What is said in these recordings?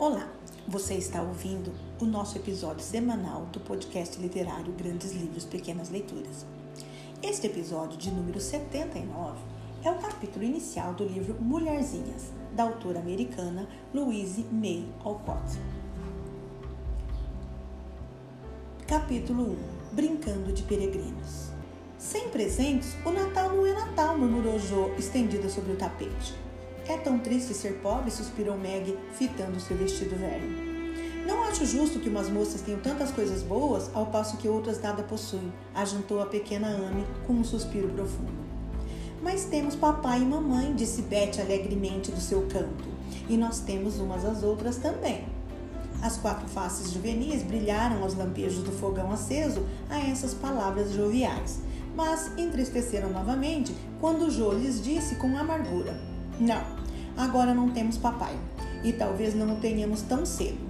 Olá, você está ouvindo o nosso episódio semanal do podcast literário Grandes Livros, Pequenas Leituras. Este episódio, de número 79, é o capítulo inicial do livro Mulherzinhas, da autora americana Louise May Alcott. Capítulo 1 Brincando de Peregrinos Sem presentes, o Natal não é Natal, murmurou Jo, estendida sobre o tapete. É tão triste ser pobre, suspirou Meg, fitando seu vestido velho. Não acho justo que umas moças tenham tantas coisas boas, ao passo que outras nada possuem, ajuntou a pequena Amy com um suspiro profundo. Mas temos papai e mamãe, disse Beth alegremente do seu canto, e nós temos umas às outras também. As quatro faces juvenis brilharam aos lampejos do fogão aceso a essas palavras joviais, mas entristeceram novamente quando Jo lhes disse com amargura: Não, agora não temos papai, e talvez não o tenhamos tão cedo.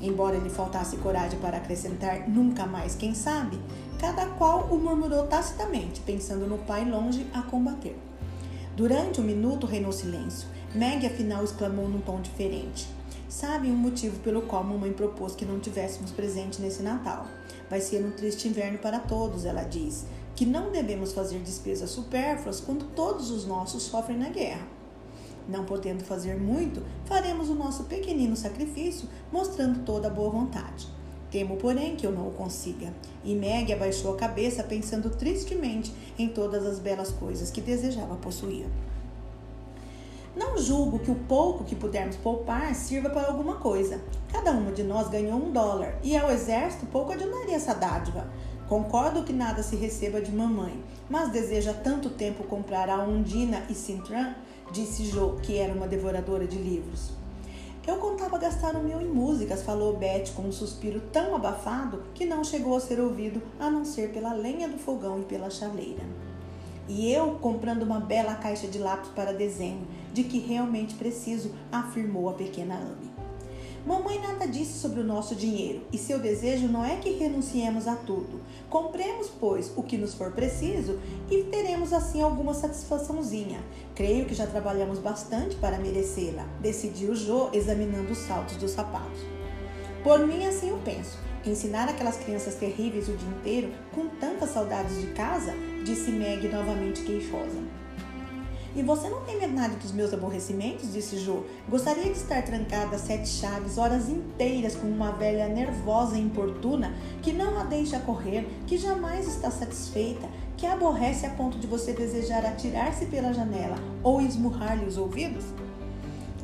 Embora lhe faltasse coragem para acrescentar nunca mais, quem sabe, cada qual o murmurou tacitamente, pensando no pai longe a combater. Durante um minuto reinou silêncio. Meg afinal exclamou num tom diferente. Sabe um motivo pelo qual mamãe propôs que não tivéssemos presente nesse Natal? Vai ser um triste inverno para todos, ela diz. Que não devemos fazer despesas supérfluas quando todos os nossos sofrem na guerra. Não podendo fazer muito, faremos o nosso pequenino sacrifício, mostrando toda a boa vontade. Temo, porém, que eu não o consiga. E Meg abaixou a cabeça, pensando tristemente em todas as belas coisas que desejava possuir. Não julgo que o pouco que pudermos poupar sirva para alguma coisa. Cada uma de nós ganhou um dólar e ao exército pouco adiantaria essa dádiva. Concordo que nada se receba de mamãe, mas deseja tanto tempo comprar a Undina e Sintran disse Jo, que era uma devoradora de livros. Eu contava gastar o meu em músicas, falou Beth com um suspiro tão abafado que não chegou a ser ouvido a não ser pela lenha do fogão e pela chaleira. E eu comprando uma bela caixa de lápis para desenho, de que realmente preciso, afirmou a pequena Amy. Mamãe nada disse sobre o nosso dinheiro e seu desejo não é que renunciemos a tudo. Compremos, pois, o que nos for preciso e teremos assim alguma satisfaçãozinha. Creio que já trabalhamos bastante para merecê-la, decidiu Jo, examinando os saltos dos sapatos. Por mim, assim eu penso. Ensinar aquelas crianças terríveis o dia inteiro, com tantas saudades de casa, disse Meg novamente queixosa. E você não tem metade dos meus aborrecimentos? disse Jo. Gostaria de estar trancada a sete chaves horas inteiras com uma velha nervosa e importuna que não a deixa correr, que jamais está satisfeita, que a aborrece a ponto de você desejar atirar-se pela janela ou esmurrar-lhe os ouvidos?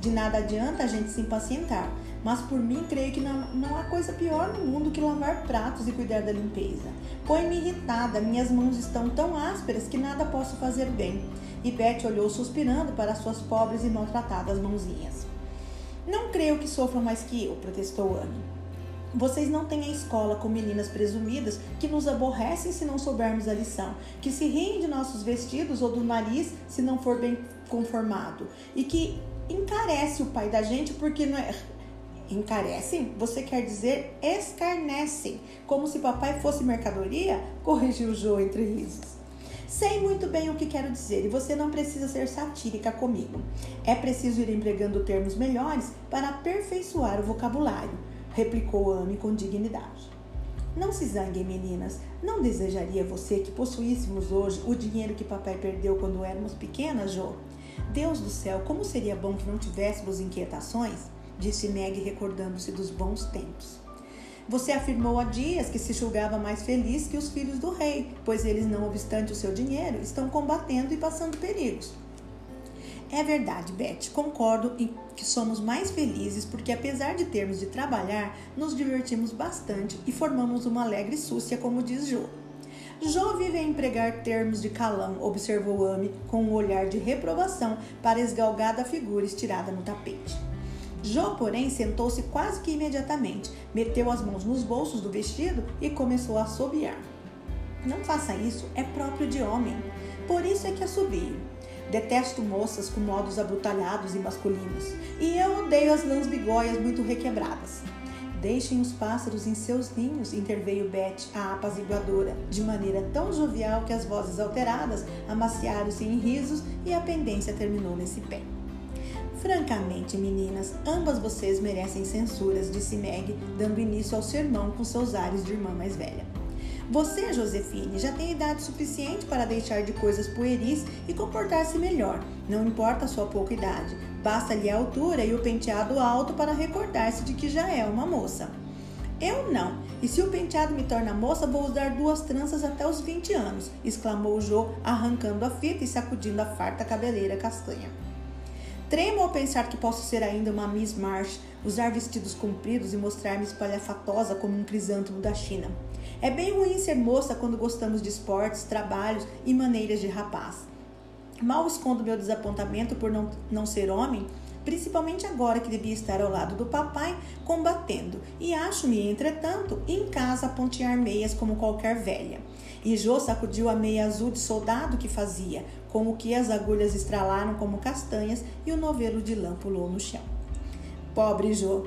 De nada adianta a gente se impacientar, mas por mim creio que não, não há coisa pior no mundo que lavar pratos e cuidar da limpeza. Põe-me irritada, minhas mãos estão tão ásperas que nada posso fazer bem. E Beth olhou suspirando para suas pobres e maltratadas mãozinhas. Não creio que sofram mais que eu, protestou Anne. Vocês não têm a escola com meninas presumidas que nos aborrecem se não soubermos a lição, que se riem de nossos vestidos ou do nariz se não for bem conformado, e que encarece o pai da gente porque não é. Encarecem? Você quer dizer escarnecem, como se papai fosse mercadoria? Corrigiu Joe entre risos. Sei muito bem o que quero dizer e você não precisa ser satírica comigo. É preciso ir empregando termos melhores para aperfeiçoar o vocabulário, replicou Amy com dignidade. Não se zanguem, meninas. Não desejaria você que possuíssemos hoje o dinheiro que papai perdeu quando éramos pequenas, Jo? Deus do céu, como seria bom que não tivéssemos inquietações? Disse Meg, recordando-se dos bons tempos. Você afirmou há dias que se julgava mais feliz que os filhos do rei, pois eles, não obstante o seu dinheiro, estão combatendo e passando perigos. É verdade, Beth, concordo em que somos mais felizes porque, apesar de termos de trabalhar, nos divertimos bastante e formamos uma alegre súcia, como diz Jo. Jo vive a empregar termos de calão, observou Amy com um olhar de reprovação para a esgalgada figura estirada no tapete. Jo, porém, sentou-se quase que imediatamente, meteu as mãos nos bolsos do vestido e começou a assobiar. Não faça isso, é próprio de homem. Por isso é que assobio. Detesto moças com modos abrutalhados e masculinos, e eu odeio as lãs bigóias muito requebradas. Deixem os pássaros em seus ninhos, interveio Beth, a apaziguadora, de maneira tão jovial que as vozes alteradas amaciaram-se em risos e a pendência terminou nesse pé. Francamente, meninas, ambas vocês merecem censuras, disse Meg, dando início ao sermão com seus ares de irmã mais velha. Você, Josefine, já tem idade suficiente para deixar de coisas pueris e comportar-se melhor. Não importa a sua pouca idade, basta-lhe a altura e o penteado alto para recordar-se de que já é uma moça. Eu não. E se o penteado me torna moça, vou usar duas tranças até os 20 anos, exclamou Jo, arrancando a fita e sacudindo a farta cabeleira castanha. Tremo ao pensar que posso ser ainda uma Miss Marsh, usar vestidos compridos e mostrar-me espalhafatosa como um crisântemo da China. É bem ruim ser moça quando gostamos de esportes, trabalhos e maneiras de rapaz. Mal escondo meu desapontamento por não, não ser homem, principalmente agora que devia estar ao lado do papai combatendo, e acho-me, entretanto, em casa a pontear meias como qualquer velha. E Jô sacudiu a meia azul de soldado que fazia, com o que as agulhas estralaram como castanhas e o novelo de lã pulou no chão. Pobre Jô,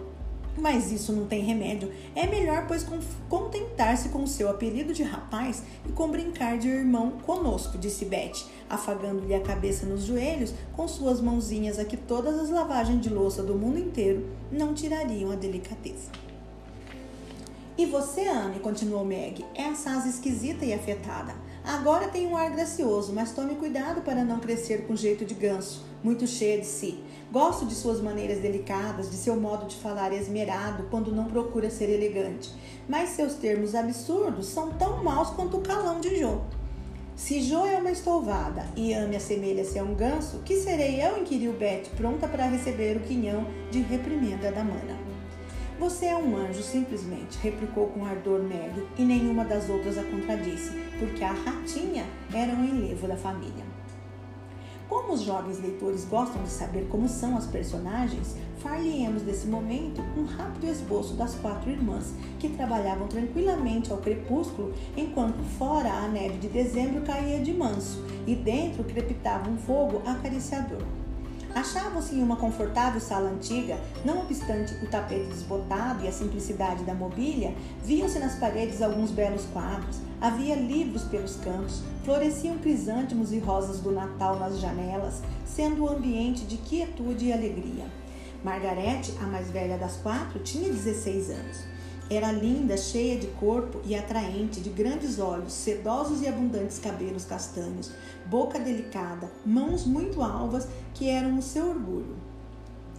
mas isso não tem remédio. É melhor, pois, contentar-se com o seu apelido de rapaz e com brincar de irmão conosco, disse Beth, afagando-lhe a cabeça nos joelhos com suas mãozinhas a que todas as lavagens de louça do mundo inteiro não tirariam a delicadeza. E você, Anne, continuou Meg, é assaz esquisita e afetada. Agora tem um ar gracioso, mas tome cuidado para não crescer com jeito de ganso, muito cheio de si. Gosto de suas maneiras delicadas, de seu modo de falar esmerado quando não procura ser elegante, mas seus termos absurdos são tão maus quanto o calão de Jô. Se Jô é uma estouvada e Ame assemelha-se a um ganso, que serei eu? inquiriu Beth, pronta para receber o quinhão de reprimenda da mana. Você é um anjo, simplesmente, replicou com ardor Meg, e nenhuma das outras a contradisse, porque a ratinha era um enlevo da família. Como os jovens leitores gostam de saber como são as personagens, far-lhe-emos desse momento um rápido esboço das quatro irmãs, que trabalhavam tranquilamente ao crepúsculo, enquanto fora a neve de dezembro caía de manso e dentro crepitava um fogo acariciador. Achavam-se em uma confortável sala antiga, não obstante o tapete desbotado e a simplicidade da mobília, viam-se nas paredes alguns belos quadros, havia livros pelos cantos, floresciam crisântemos e rosas do Natal nas janelas, sendo o ambiente de quietude e alegria. Margarete, a mais velha das quatro, tinha 16 anos. Era linda, cheia de corpo e atraente, de grandes olhos, sedosos e abundantes cabelos castanhos, boca delicada, mãos muito alvas que eram o seu orgulho.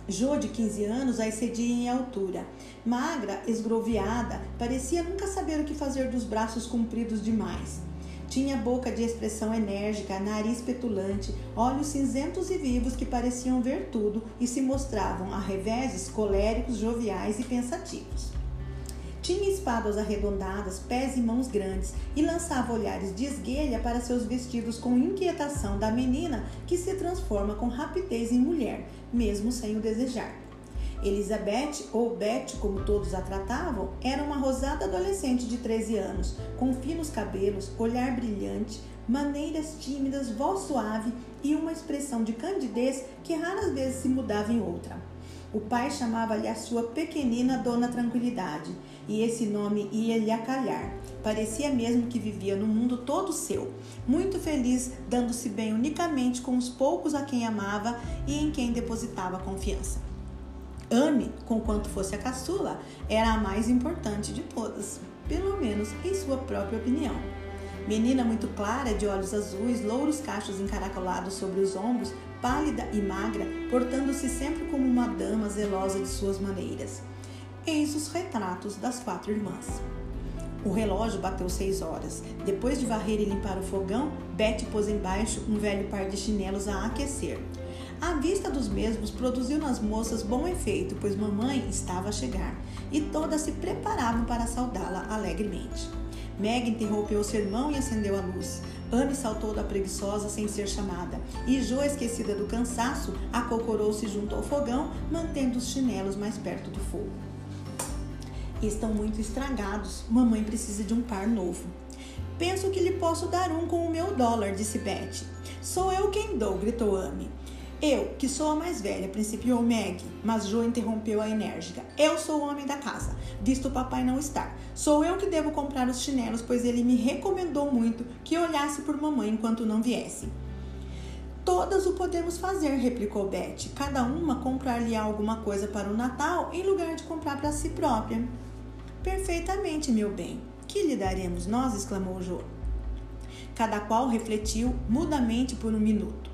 Jô, de 15 anos, a excedia em altura. Magra, esgroviada, parecia nunca saber o que fazer dos braços compridos demais. Tinha boca de expressão enérgica, nariz petulante, olhos cinzentos e vivos que pareciam ver tudo e se mostravam, a reveses, coléricos, joviais e pensativos. Tinha espadas arredondadas, pés e mãos grandes, e lançava olhares de esguelha para seus vestidos com inquietação da menina que se transforma com rapidez em mulher, mesmo sem o desejar. Elizabeth, ou Beth, como todos a tratavam, era uma rosada adolescente de 13 anos, com finos cabelos, olhar brilhante, maneiras tímidas, voz suave e uma expressão de candidez que raras vezes se mudava em outra. O pai chamava-lhe a sua pequenina Dona Tranquilidade, e esse nome ia-lhe acalhar. Parecia mesmo que vivia no mundo todo seu, muito feliz, dando-se bem unicamente com os poucos a quem amava e em quem depositava confiança. Ame, conquanto fosse a caçula, era a mais importante de todas, pelo menos em sua própria opinião. Menina muito clara, de olhos azuis, louros cachos encaracolados sobre os ombros, pálida e magra, portando-se sempre como uma dama zelosa de suas maneiras. Eis os retratos das quatro irmãs. O relógio bateu seis horas. Depois de varrer e limpar o fogão, Betty pôs embaixo um velho par de chinelos a aquecer. A vista dos mesmos produziu nas moças bom efeito, pois mamãe estava a chegar e todas se preparavam para saudá-la alegremente. Meg interrompeu o sermão e acendeu a luz. Anne saltou da preguiçosa sem ser chamada, e Jo, esquecida do cansaço, acocorou-se junto ao fogão, mantendo os chinelos mais perto do fogo. Estão muito estragados. Mamãe precisa de um par novo. Penso que lhe posso dar um com o meu dólar, disse Betty. Sou eu quem dou, gritou Anne. Eu, que sou a mais velha, principiou Meg, mas Jo interrompeu a enérgica. Eu sou o homem da casa, visto o papai não estar. Sou eu que devo comprar os chinelos, pois ele me recomendou muito que olhasse por mamãe enquanto não viesse. Todas o podemos fazer, replicou Beth. Cada uma comprar-lhe alguma coisa para o Natal em lugar de comprar para si própria. Perfeitamente, meu bem. Que lhe daremos nós? exclamou Jô. Cada qual refletiu mudamente por um minuto.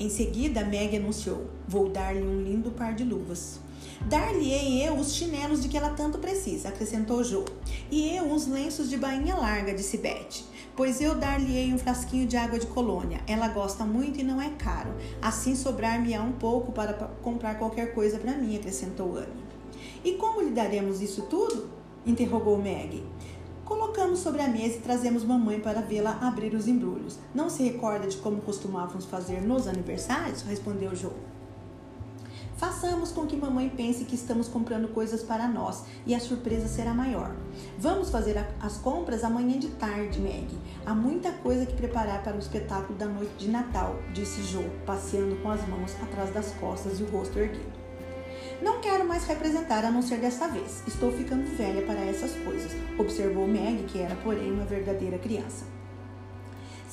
Em seguida, Meg anunciou: Vou dar-lhe um lindo par de luvas. Dar-lhe-ei eu os chinelos de que ela tanto precisa, acrescentou Jô. E eu uns lenços de bainha larga, disse Beth. Pois eu dar-lhe-ei um frasquinho de água de colônia. Ela gosta muito e não é caro. Assim sobrar-me-á um pouco para comprar qualquer coisa para mim, acrescentou Anne. E como lhe daremos isso tudo? interrogou Meg. Colocamos sobre a mesa e trazemos mamãe para vê-la abrir os embrulhos. Não se recorda de como costumávamos fazer nos aniversários? respondeu Joe. Façamos com que mamãe pense que estamos comprando coisas para nós e a surpresa será maior. Vamos fazer as compras amanhã de tarde, Meg. Há muita coisa que preparar para o espetáculo da noite de Natal, disse Joe, passeando com as mãos atrás das costas e o rosto erguido. Não quero mais representar a não ser dessa vez. Estou ficando velha para essas coisas, observou Meg, que era, porém, uma verdadeira criança.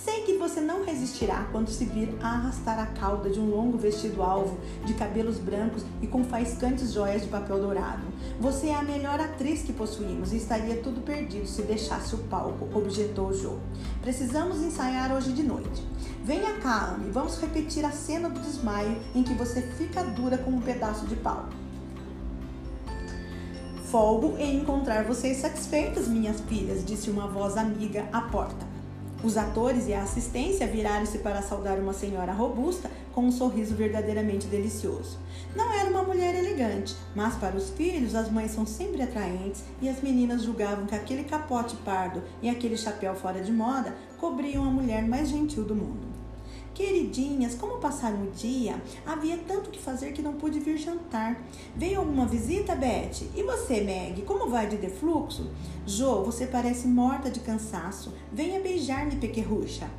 Sei que você não resistirá quando se vir a arrastar a cauda de um longo vestido alvo, de cabelos brancos e com faiscantes joias de papel dourado. Você é a melhor atriz que possuímos e estaria tudo perdido se deixasse o palco, objetou Joe. Precisamos ensaiar hoje de noite. Venha cá, Amy, vamos repetir a cena do desmaio em que você fica dura como um pedaço de pau. Folgo em encontrar vocês satisfeitas, minhas filhas, disse uma voz amiga à porta. Os atores e a assistência viraram-se para saudar uma senhora robusta com um sorriso verdadeiramente delicioso. Não era uma mulher elegante, mas para os filhos as mães são sempre atraentes e as meninas julgavam que aquele capote pardo e aquele chapéu fora de moda cobriam a mulher mais gentil do mundo. Queridinhas, como passaram o dia? Havia tanto que fazer que não pude vir jantar. Veio alguma visita, Beth? E você, Meg, como vai de defluxo? Jo, você parece morta de cansaço. Venha beijar-me, pequerrucha.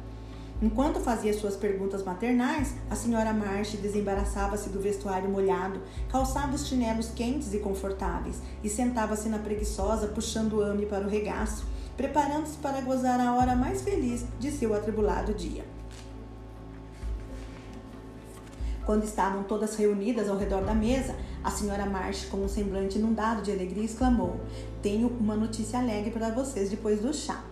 Enquanto fazia suas perguntas maternais, a senhora Marsh desembaraçava-se do vestuário molhado, calçava os chinelos quentes e confortáveis e sentava-se na preguiçosa, puxando Ame para o regaço, preparando-se para gozar a hora mais feliz de seu atribulado dia. Quando estavam todas reunidas ao redor da mesa, a senhora Marsh, com um semblante inundado de alegria, exclamou: Tenho uma notícia alegre para vocês depois do chá.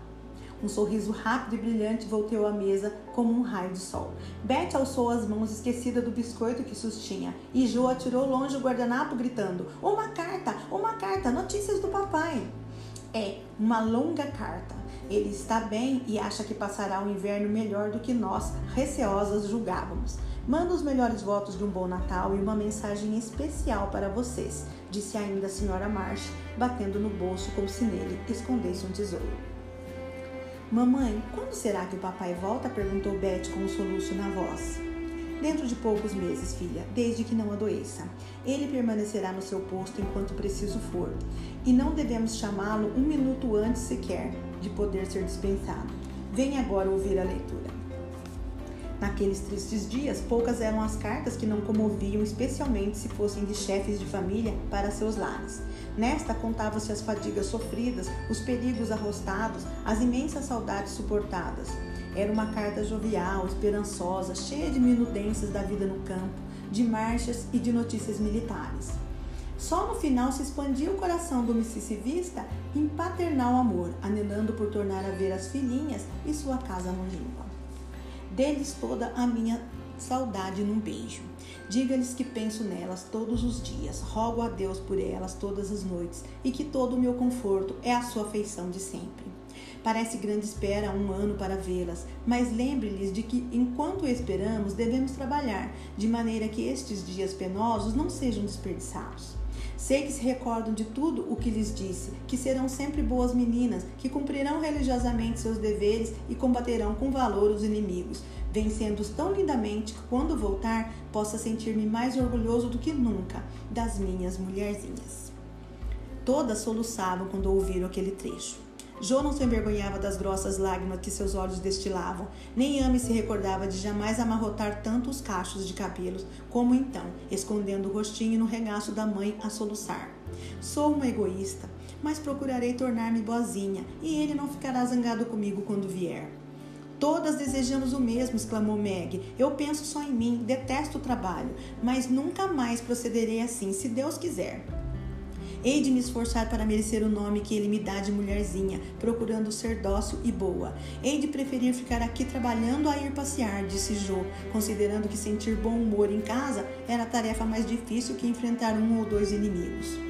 Um sorriso rápido e brilhante volteou à mesa como um raio de sol. Beth alçou as mãos esquecida do biscoito que sustinha e Jo atirou longe o guardanapo gritando: Uma carta! Uma carta! Notícias do papai! É, uma longa carta. Ele está bem e acha que passará um inverno melhor do que nós, receosas, julgávamos. Manda os melhores votos de um bom Natal e uma mensagem especial para vocês, disse ainda a senhora Marsh, batendo no bolso como se nele escondesse um tesouro. Mamãe, quando será que o papai volta? perguntou Beth com um soluço na voz. Dentro de poucos meses, filha, desde que não adoeça. Ele permanecerá no seu posto enquanto preciso for, e não devemos chamá-lo um minuto antes sequer de poder ser dispensado. Venha agora ouvir a leitura. Naqueles tristes dias, poucas eram as cartas que não comoviam, especialmente se fossem de chefes de família, para seus lares. Nesta contava-se as fadigas sofridas, os perigos arrostados, as imensas saudades suportadas. Era uma carta jovial, esperançosa, cheia de minudências da vida no campo, de marchas e de notícias militares. Só no final se expandia o coração do mississivista em paternal amor, anelando por tornar a ver as filhinhas e sua casa longínqua deles toda a minha saudade num beijo. Diga-lhes que penso nelas todos os dias, rogo a Deus por elas todas as noites e que todo o meu conforto é a sua afeição de sempre. Parece grande espera um ano para vê-las, mas lembre-lhes de que, enquanto esperamos, devemos trabalhar, de maneira que estes dias penosos não sejam desperdiçados. Sei que se recordam de tudo o que lhes disse, que serão sempre boas meninas, que cumprirão religiosamente seus deveres e combaterão com valor os inimigos, vencendo-os tão lindamente que, quando voltar, possa sentir-me mais orgulhoso do que nunca das minhas mulherzinhas. Todas soluçavam quando ouviram aquele trecho. Jô não se envergonhava das grossas lágrimas que seus olhos destilavam, nem Ame se recordava de jamais amarrotar tanto os cachos de cabelos como então, escondendo o rostinho no regaço da mãe a soluçar. Sou uma egoísta, mas procurarei tornar-me boazinha e ele não ficará zangado comigo quando vier. Todas desejamos o mesmo, exclamou Meg. Eu penso só em mim, detesto o trabalho, mas nunca mais procederei assim, se Deus quiser. Hei de me esforçar para merecer o nome que ele me dá de mulherzinha, procurando ser dócil e boa. Hei de preferir ficar aqui trabalhando a ir passear, disse Jo, considerando que sentir bom humor em casa era a tarefa mais difícil que enfrentar um ou dois inimigos.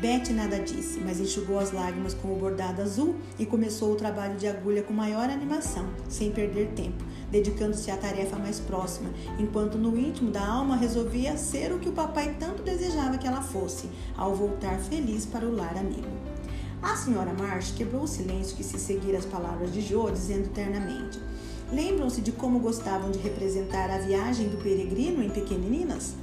Beth nada disse, mas enxugou as lágrimas com o bordado azul e começou o trabalho de agulha com maior animação, sem perder tempo, dedicando-se à tarefa mais próxima, enquanto no íntimo da alma resolvia ser o que o papai tanto desejava que ela fosse, ao voltar feliz para o lar amigo. A senhora Marsh quebrou o silêncio que se seguira as palavras de Joe, dizendo ternamente: Lembram-se de como gostavam de representar a viagem do peregrino em Pequeninas?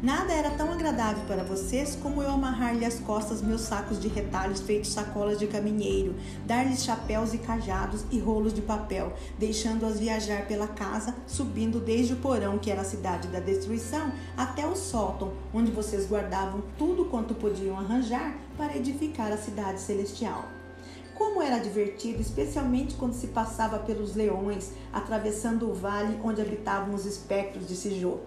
Nada era tão agradável para vocês como eu amarrar-lhe às costas meus sacos de retalhos feitos sacolas de caminheiro, dar-lhes chapéus e cajados e rolos de papel, deixando-as viajar pela casa, subindo desde o porão, que era a cidade da destruição, até o sótão, onde vocês guardavam tudo quanto podiam arranjar para edificar a cidade celestial. Como era divertido, especialmente quando se passava pelos leões, atravessando o vale onde habitavam os espectros de Sijô.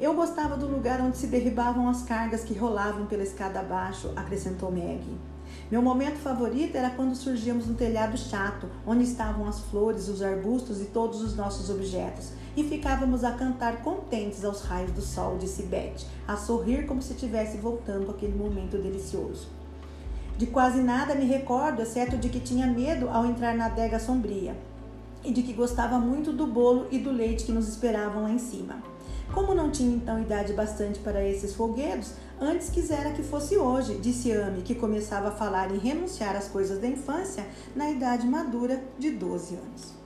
Eu gostava do lugar onde se derribavam as cargas que rolavam pela escada abaixo, acrescentou Meg. Meu momento favorito era quando surgíamos no telhado chato, onde estavam as flores, os arbustos e todos os nossos objetos, e ficávamos a cantar contentes aos raios do sol, disse Beth, a sorrir como se estivesse voltando aquele momento delicioso. De quase nada me recordo, exceto de que tinha medo ao entrar na adega sombria, e de que gostava muito do bolo e do leite que nos esperavam lá em cima. Como não tinha então idade bastante para esses folguedos, antes quisera que fosse hoje, disse Ame, que começava a falar em renunciar às coisas da infância na idade madura de 12 anos.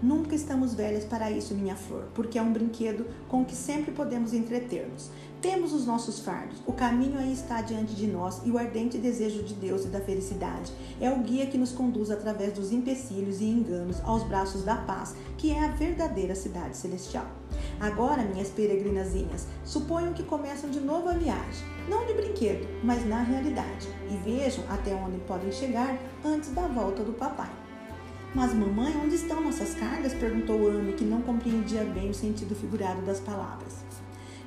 Nunca estamos velhas para isso, minha flor, porque é um brinquedo com que sempre podemos entreter-nos. Temos os nossos fardos, o caminho aí está diante de nós e o ardente desejo de Deus e da felicidade é o guia que nos conduz através dos empecilhos e enganos aos braços da paz, que é a verdadeira cidade celestial. Agora, minhas peregrinazinhas, suponham que começam de novo a viagem, não de brinquedo, mas na realidade, e vejam até onde podem chegar antes da volta do papai. Mas, mamãe, onde estão nossas cargas? perguntou Amy, que não compreendia bem o sentido figurado das palavras.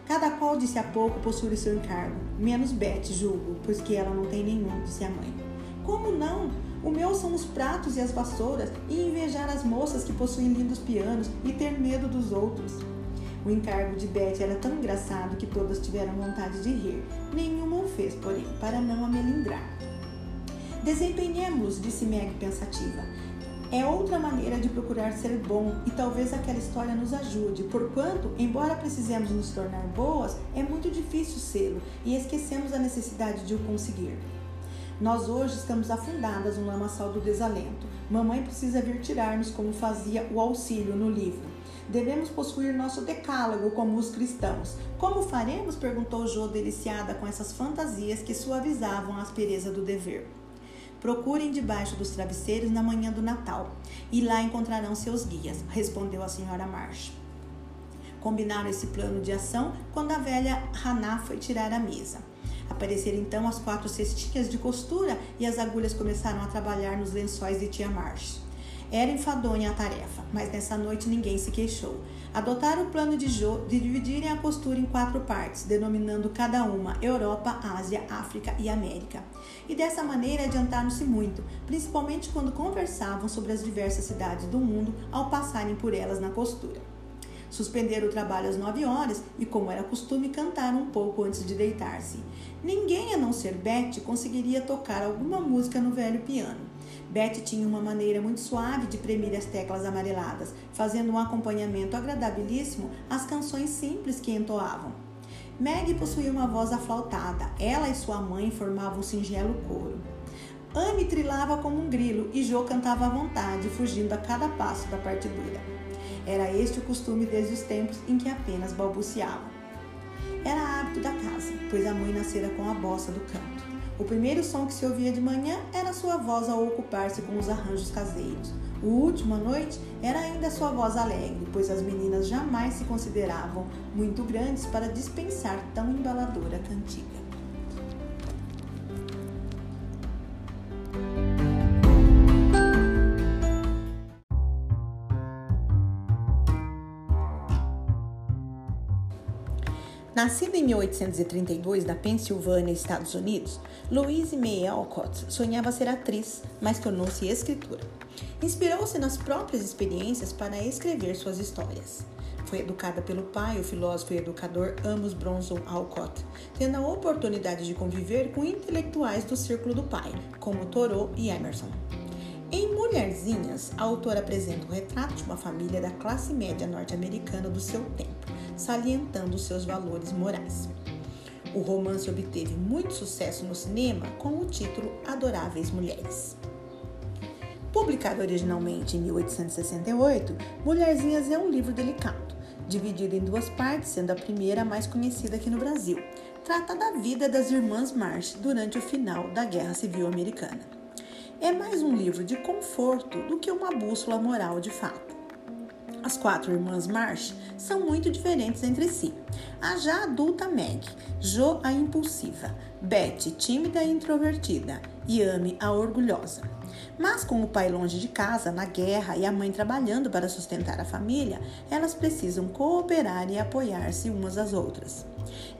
Cada qual disse a pouco possui seu encargo, menos Beth, julgo, pois que ela não tem nenhum, disse a mãe. Como não? O meu são os pratos e as vassouras, e invejar as moças que possuem lindos pianos e ter medo dos outros. O encargo de Beth era tão engraçado que todas tiveram vontade de rir. Nenhuma o fez, porém, para não a melindrar. Desempenhemos, disse Meg pensativa. É outra maneira de procurar ser bom e talvez aquela história nos ajude, porquanto, embora precisemos nos tornar boas, é muito difícil sê-lo e esquecemos a necessidade de o conseguir. Nós hoje estamos afundadas no lamaçal do desalento. Mamãe precisa vir tirar-nos como fazia o auxílio no livro. Devemos possuir nosso decálogo como os cristãos. Como faremos? perguntou Jo, deliciada com essas fantasias que suavizavam a aspereza do dever. Procurem debaixo dos travesseiros na manhã do Natal, e lá encontrarão seus guias, respondeu a senhora Marsh. Combinaram esse plano de ação quando a velha Haná foi tirar a mesa. Apareceram então as quatro cestinhas de costura e as agulhas começaram a trabalhar nos lençóis de tia Marsh. Era enfadonha a tarefa, mas nessa noite ninguém se queixou. Adotaram o plano de Jô de dividirem a costura em quatro partes, denominando cada uma Europa, Ásia, África e América. E dessa maneira adiantaram-se muito, principalmente quando conversavam sobre as diversas cidades do mundo ao passarem por elas na costura. Suspenderam o trabalho às nove horas e, como era costume, cantaram um pouco antes de deitar-se. Ninguém, a não ser Beth, conseguiria tocar alguma música no velho piano. Betty tinha uma maneira muito suave de premir as teclas amareladas, fazendo um acompanhamento agradabilíssimo às canções simples que entoavam. Meg possuía uma voz aflautada. Ela e sua mãe formavam um singelo coro. Anne trilava como um grilo e Jo cantava à vontade, fugindo a cada passo da partidura. Era este o costume desde os tempos em que apenas balbuciava. Era hábito da casa, pois a mãe nascera com a bossa do canto. O primeiro som que se ouvia de manhã era sua voz ao ocupar-se com os arranjos caseiros. O último à noite era ainda sua voz alegre, pois as meninas jamais se consideravam muito grandes para dispensar tão embaladora cantiga. Nascida em 1832 na Pensilvânia, Estados Unidos, Louise May Alcott sonhava ser atriz, mas tornou-se escritora. Inspirou-se nas próprias experiências para escrever suas histórias. Foi educada pelo pai, o filósofo e educador Amos Bronson Alcott, tendo a oportunidade de conviver com intelectuais do círculo do pai, como Thoreau e Emerson. Em Mulherzinhas, a autora apresenta o retrato de uma família da classe média norte-americana do seu tempo, salientando seus valores morais. O romance obteve muito sucesso no cinema com o título Adoráveis Mulheres. Publicado originalmente em 1868, Mulherzinhas é um livro delicado, dividido em duas partes, sendo a primeira a mais conhecida aqui no Brasil. Trata da vida das irmãs Marsh durante o final da Guerra Civil Americana é mais um livro de conforto do que uma bússola moral de fato. As quatro irmãs Marsh são muito diferentes entre si. A já adulta Meg, Jo a impulsiva, Betty tímida e introvertida e Amy a orgulhosa. Mas com o pai longe de casa, na guerra e a mãe trabalhando para sustentar a família, elas precisam cooperar e apoiar-se umas às outras.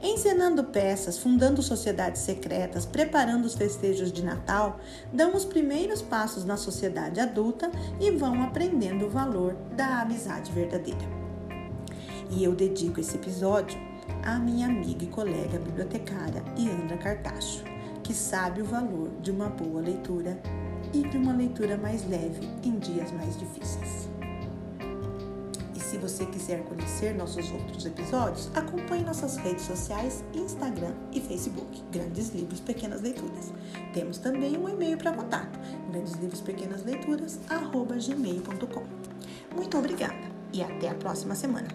Encenando peças, fundando sociedades secretas, preparando os festejos de Natal, dão os primeiros passos na sociedade adulta e vão aprendendo o valor da amizade verdadeira. E eu dedico esse episódio à minha amiga e colega bibliotecária Iandra Cartacho, que sabe o valor de uma boa leitura e de uma leitura mais leve em dias mais difíceis. Se você quiser conhecer nossos outros episódios, acompanhe nossas redes sociais, Instagram e Facebook, Grandes Livros Pequenas Leituras. Temos também um e-mail para contato, grandeslivrospequenasleituras@gmail.com. Muito obrigada e até a próxima semana.